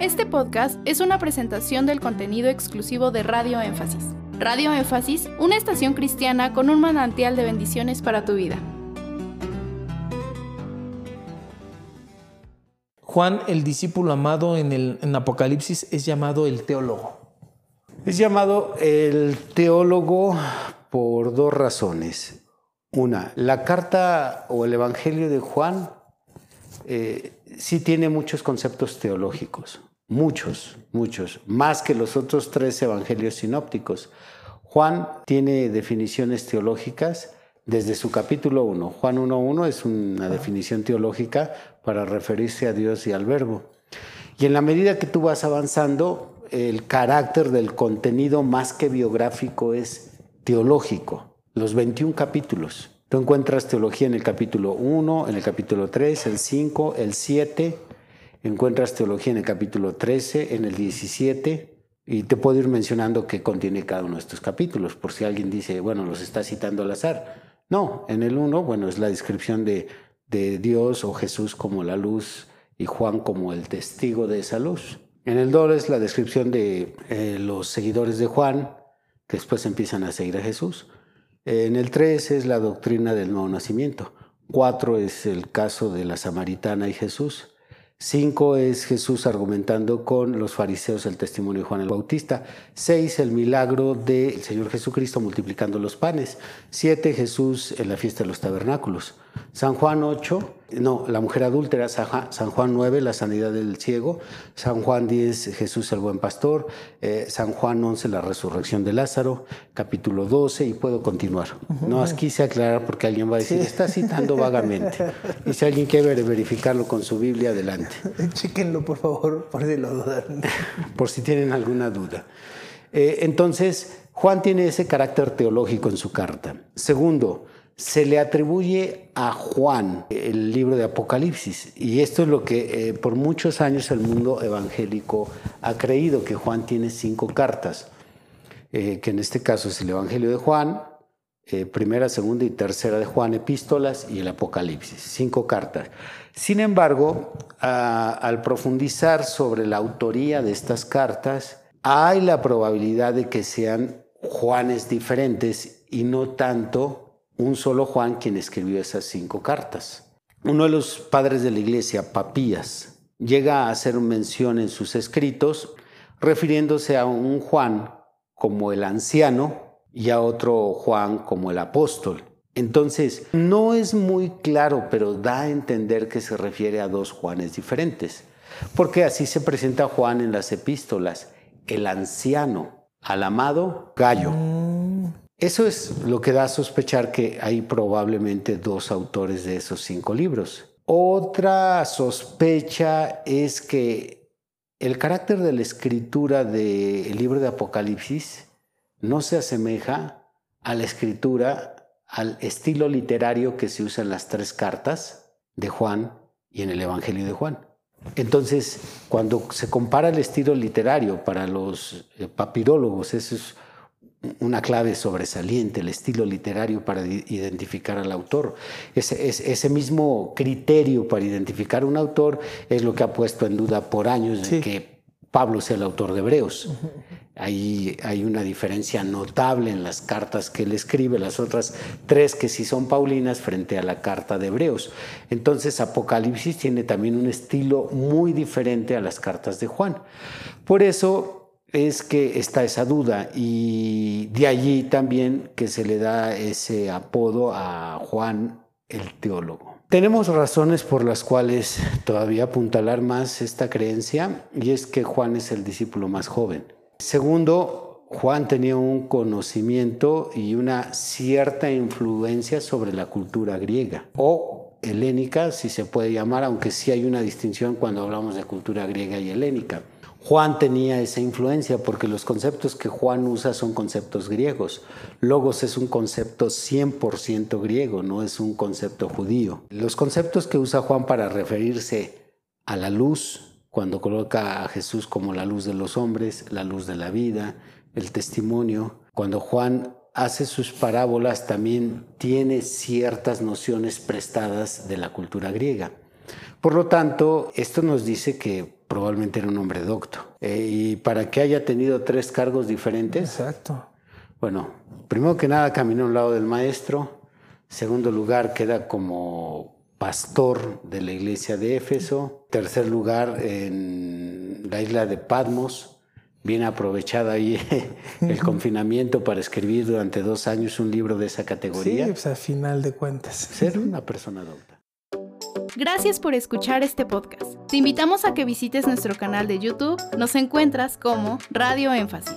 Este podcast es una presentación del contenido exclusivo de Radio Énfasis. Radio Énfasis, una estación cristiana con un manantial de bendiciones para tu vida. Juan, el discípulo amado en, el, en Apocalipsis, es llamado el teólogo. Es llamado el teólogo por dos razones. Una, la carta o el Evangelio de Juan eh, sí tiene muchos conceptos teológicos, muchos, muchos, más que los otros tres evangelios sinópticos. Juan tiene definiciones teológicas desde su capítulo 1. Juan 1.1 es una definición teológica para referirse a Dios y al verbo. Y en la medida que tú vas avanzando, el carácter del contenido más que biográfico es teológico. Los 21 capítulos. Tú encuentras teología en el capítulo 1, en el capítulo 3, el 5, el 7. Encuentras teología en el capítulo 13, en el 17. Y te puedo ir mencionando qué contiene cada uno de estos capítulos, por si alguien dice, bueno, los está citando al azar. No, en el 1, bueno, es la descripción de, de Dios o Jesús como la luz y Juan como el testigo de esa luz. En el 2 es la descripción de eh, los seguidores de Juan, que después empiezan a seguir a Jesús. En el 3 es la doctrina del nuevo nacimiento. 4 es el caso de la samaritana y Jesús. 5 es Jesús argumentando con los fariseos el testimonio de Juan el Bautista. 6 el milagro del Señor Jesucristo multiplicando los panes. 7 Jesús en la fiesta de los tabernáculos. San Juan 8, no, la mujer adúltera, San Juan 9, la sanidad del ciego, San Juan 10, Jesús el buen pastor, eh, San Juan 11, la resurrección de Lázaro, capítulo 12, y puedo continuar. No, aquí quise aclarar porque alguien va a decir, está citando vagamente. Y si alguien quiere verificarlo con su Biblia, adelante. Chequenlo, por favor, por si lo dudan. por si tienen alguna duda. Eh, entonces, Juan tiene ese carácter teológico en su carta. Segundo, se le atribuye a Juan el libro de Apocalipsis. Y esto es lo que eh, por muchos años el mundo evangélico ha creído, que Juan tiene cinco cartas, eh, que en este caso es el Evangelio de Juan, eh, primera, segunda y tercera de Juan, epístolas y el Apocalipsis, cinco cartas. Sin embargo, al profundizar sobre la autoría de estas cartas, hay la probabilidad de que sean Juanes diferentes y no tanto un solo Juan quien escribió esas cinco cartas. Uno de los padres de la iglesia, Papías, llega a hacer mención en sus escritos refiriéndose a un Juan como el anciano y a otro Juan como el apóstol. Entonces, no es muy claro, pero da a entender que se refiere a dos Juanes diferentes, porque así se presenta Juan en las epístolas, el anciano, al amado Gallo. Eso es lo que da a sospechar que hay probablemente dos autores de esos cinco libros. Otra sospecha es que el carácter de la escritura del libro de Apocalipsis no se asemeja a la escritura, al estilo literario que se usa en las tres cartas de Juan y en el Evangelio de Juan. Entonces, cuando se compara el estilo literario para los eh, papirólogos, eso es una clave sobresaliente, el estilo literario para identificar al autor. Ese, ese, mismo criterio para identificar un autor es lo que ha puesto en duda por años que Pablo sea el autor de Hebreos. Ahí hay una diferencia notable en las cartas que él escribe, las otras tres que sí son paulinas frente a la carta de Hebreos. Entonces Apocalipsis tiene también un estilo muy diferente a las cartas de Juan. Por eso es que está esa duda y de allí también que se le da ese apodo a Juan el teólogo. Tenemos razones por las cuales todavía apuntalar más esta creencia y es que Juan es el discípulo más joven. Segundo, Juan tenía un conocimiento y una cierta influencia sobre la cultura griega o helénica, si se puede llamar, aunque sí hay una distinción cuando hablamos de cultura griega y helénica. Juan tenía esa influencia porque los conceptos que Juan usa son conceptos griegos. Logos es un concepto 100% griego, no es un concepto judío. Los conceptos que usa Juan para referirse a la luz, cuando coloca a Jesús como la luz de los hombres, la luz de la vida, el testimonio, cuando Juan hace sus parábolas también tiene ciertas nociones prestadas de la cultura griega. Por lo tanto, esto nos dice que probablemente era un hombre docto. Eh, y para que haya tenido tres cargos diferentes, Exacto. bueno, primero que nada caminó a un lado del maestro, segundo lugar queda como pastor de la iglesia de Éfeso, tercer lugar en la isla de Patmos, bien aprovechado ahí el confinamiento para escribir durante dos años un libro de esa Sí, categoría, pues a final de cuentas. ser una persona docta. Gracias por escuchar este podcast. Te invitamos a que visites nuestro canal de YouTube. Nos encuentras como Radio Énfasis.